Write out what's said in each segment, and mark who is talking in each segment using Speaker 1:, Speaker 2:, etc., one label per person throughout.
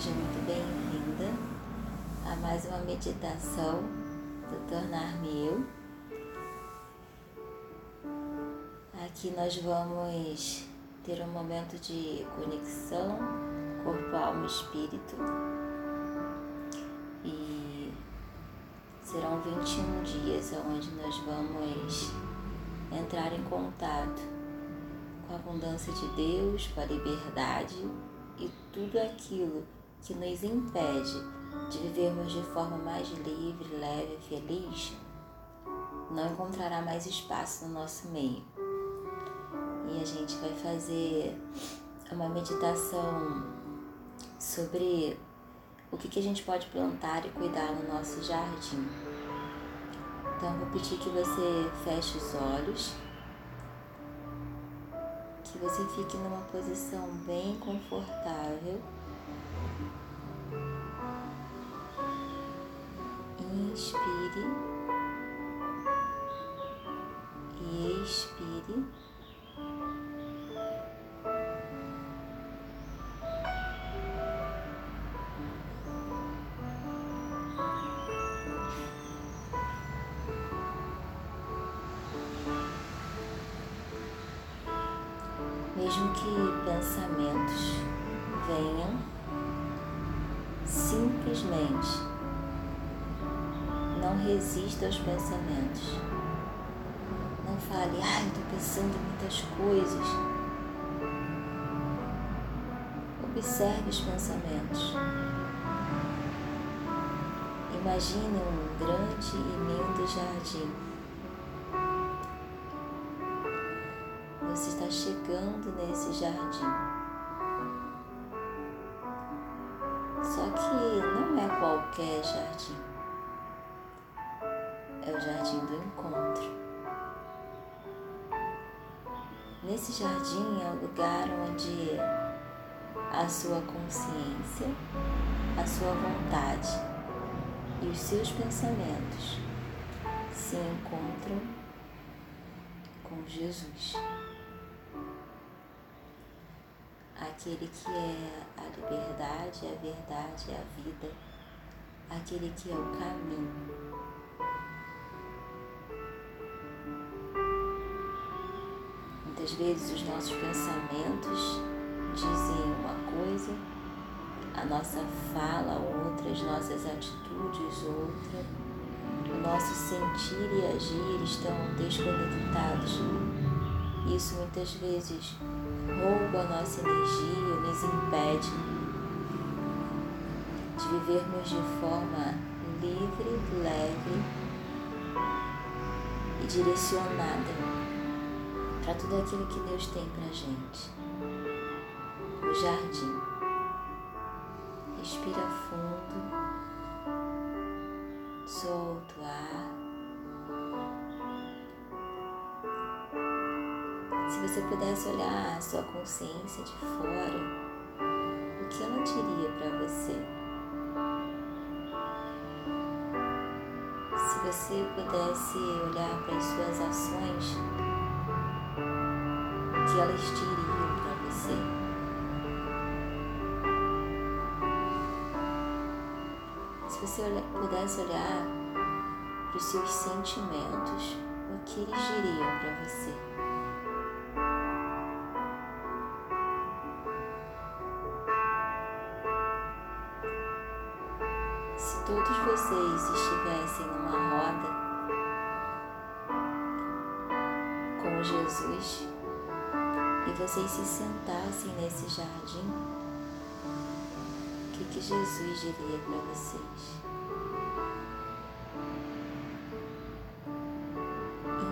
Speaker 1: seja muito bem-vinda a mais uma meditação do Tornar-me Eu. Aqui nós vamos ter um momento de conexão corpo, alma e espírito. E serão 21 dias onde nós vamos entrar em contato com a abundância de Deus, com a liberdade e tudo aquilo que nos impede de vivermos de forma mais livre, leve e feliz, não encontrará mais espaço no nosso meio. E a gente vai fazer uma meditação sobre o que, que a gente pode plantar e cuidar no nosso jardim. Então, vou pedir que você feche os olhos que você fique numa posição bem confortável. Inspire e expire. mesmo que pensamentos venham, simplesmente não resista aos pensamentos. Não fale, ai, estou pensando em muitas coisas. Observe os pensamentos. Imagine um grande e lindo jardim você está chegando nesse jardim. Só que não é qualquer jardim, jardim do encontro. Nesse jardim é o lugar onde a sua consciência, a sua vontade e os seus pensamentos se encontram com Jesus aquele que é a liberdade, a verdade, a vida, aquele que é o caminho. Muitas vezes os nossos pensamentos dizem uma coisa, a nossa fala outra, as nossas atitudes outra, o nosso sentir e agir estão desconectados. Isso muitas vezes rouba a nossa energia, nos impede de vivermos de forma livre, leve e direcionada para tudo aquilo que Deus tem para gente. O jardim. Respira fundo, solta o ar. Se você pudesse olhar a sua consciência de fora, o que ela diria para você? Se você pudesse olhar para as suas ações, que elas diriam para você? Se você pudesse olhar para os seus sentimentos, o que eles diriam para você? todos vocês estivessem numa roda com Jesus e vocês se sentassem nesse jardim, o que, que Jesus diria para vocês?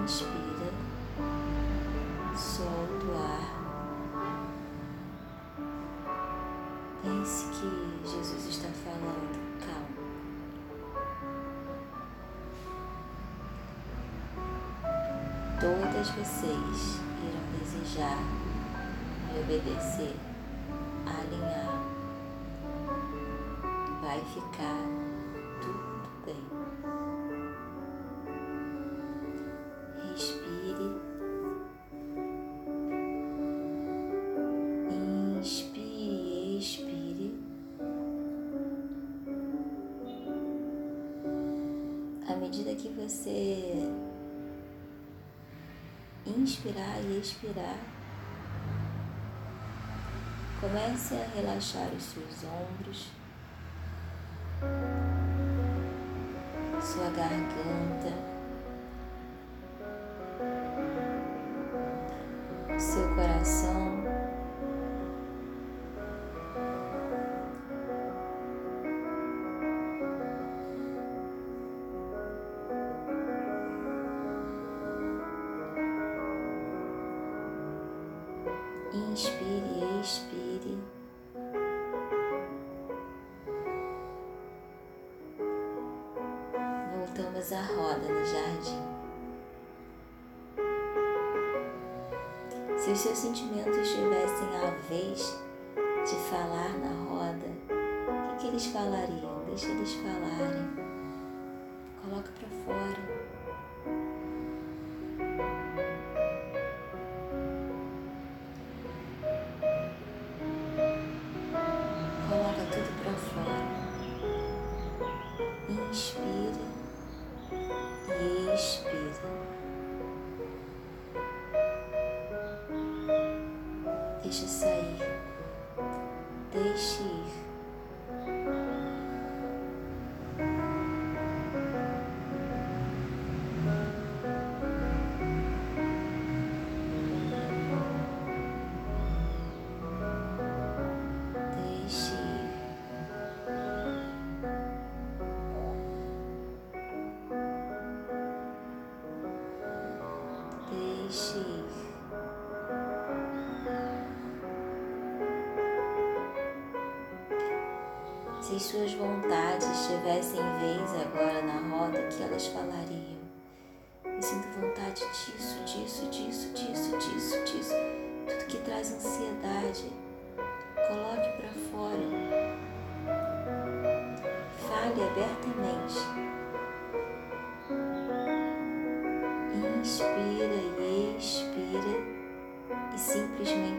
Speaker 1: Inspira, solta o ar. Pense que Jesus está falando, calma. todas vocês irão desejar, me obedecer, alinhar, vai ficar tudo bem. Respire. Inspire, expire. À medida que você inspirar e expirar, comece a relaxar os seus ombros, sua garganta, seu coração. Jardim. Se os seus sentimentos tivessem a vez de falar na roda, o que, que eles falariam? Deixa eles falarem. Coloca para fora. Deixa Suas vontades tivessem vez agora na roda, que elas falariam? Eu sinto vontade disso, disso, disso, disso, disso, disso. Tudo que traz ansiedade, coloque para fora. Fale abertamente. Inspira e expira e simplesmente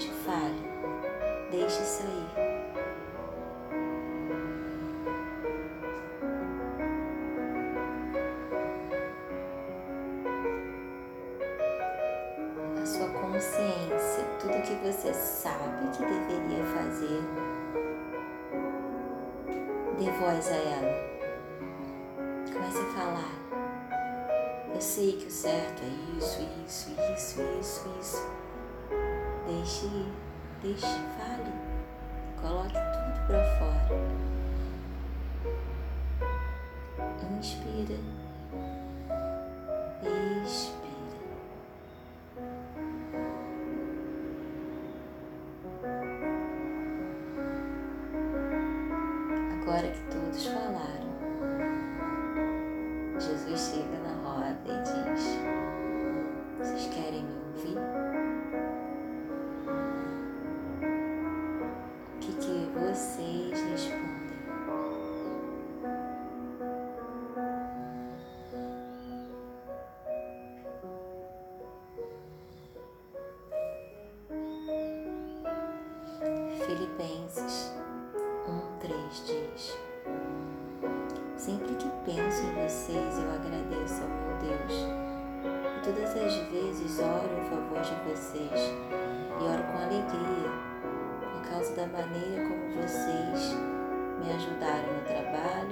Speaker 1: consciência tudo que você sabe que deveria fazer, dê voz a ela. Comece a falar. Eu sei que o certo é isso, isso, isso, isso, isso. Deixe ir, deixe, fale. Coloque tudo para fora. Inspira. Expira. Que todos falaram,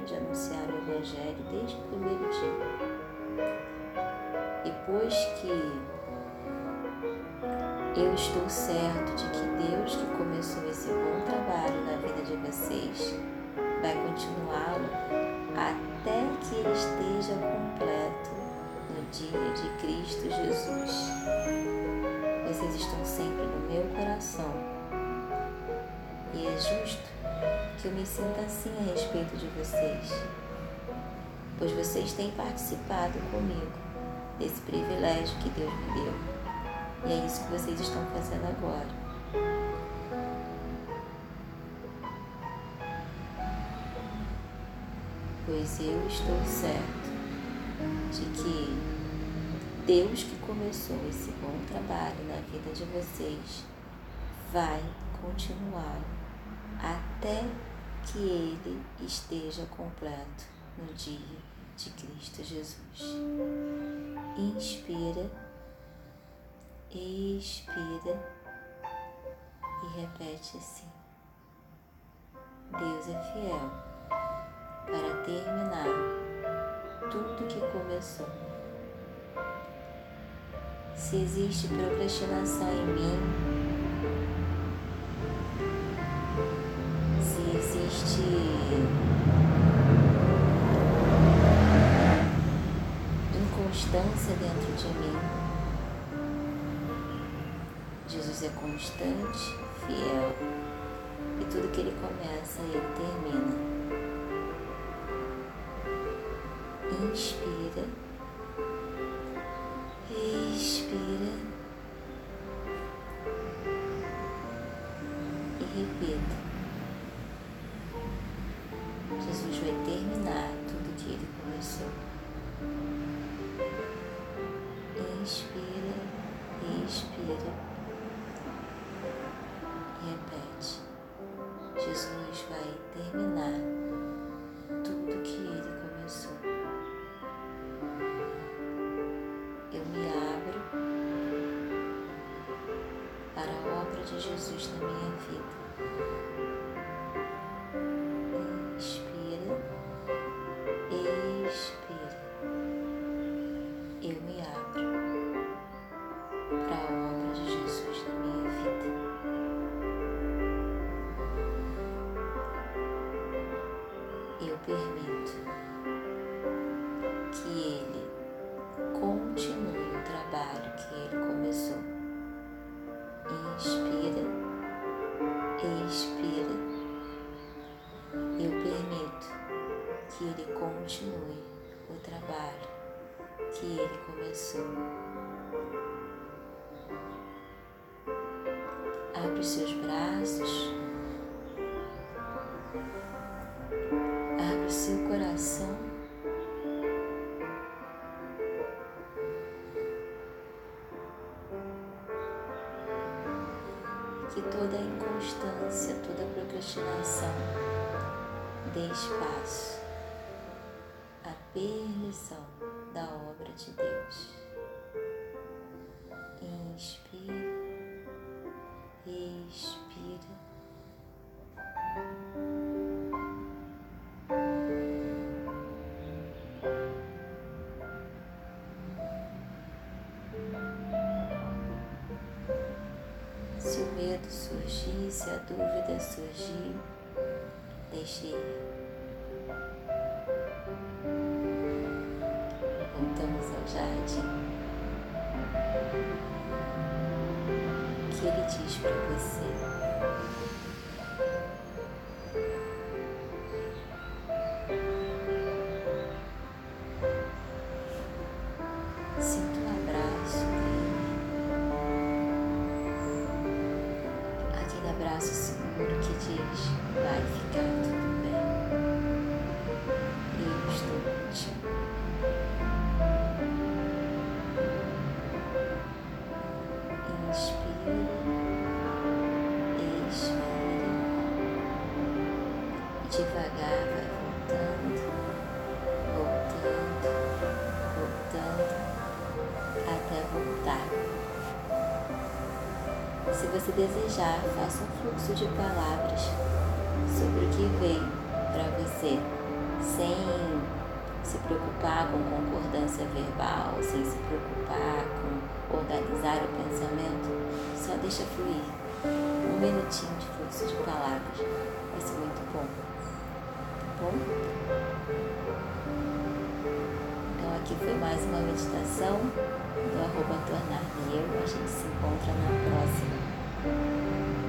Speaker 1: de anunciar o Evangelho desde o primeiro dia. E pois que eu estou certo de que Deus que começou esse bom trabalho na vida de vocês vai continuá-lo até que ele esteja completo no dia de Cristo Jesus. Vocês estão sempre no meu coração e é justo que eu me sinta assim a respeito de vocês, pois vocês têm participado comigo desse privilégio que Deus me deu. E é isso que vocês estão fazendo agora. Pois eu estou certo de que Deus que começou esse bom trabalho na vida de vocês vai continuar até que ele esteja completo no dia de Cristo Jesus. Inspira, expira e repete assim. Deus é fiel para terminar tudo que começou. Se existe procrastinação em mim, existe inconstância dentro de mim, Jesus é constante, fiel e tudo que ele começa, ele termina. Inspira, expira e repita. Jesus vai terminar tudo que ele começou. Inspira, expira e repete. Jesus vai terminar tudo que ele começou. Eu me abro para a obra de Jesus na minha vida. Eu permito que ele continue o trabalho que ele começou. Inspira, expira. Eu permito que ele continue o trabalho que ele começou. Abre os seus braços. Seu coração. Que toda inconstância, toda procrastinação dê espaço à permissão da obra de Deus. Inspira, surgir, se a dúvida surgir, deixe ir. Voltamos ao jardim. O que ele diz para você? Você desejar, faça um fluxo de palavras sobre o que vem para você, sem se preocupar com concordância verbal, sem se preocupar com organizar o pensamento, só deixa fluir. Um minutinho de fluxo de palavras vai ser muito bom. Tá bom? Então aqui foi mais uma meditação do arroba tornar-me eu. A gente se encontra na próxima. Thank you.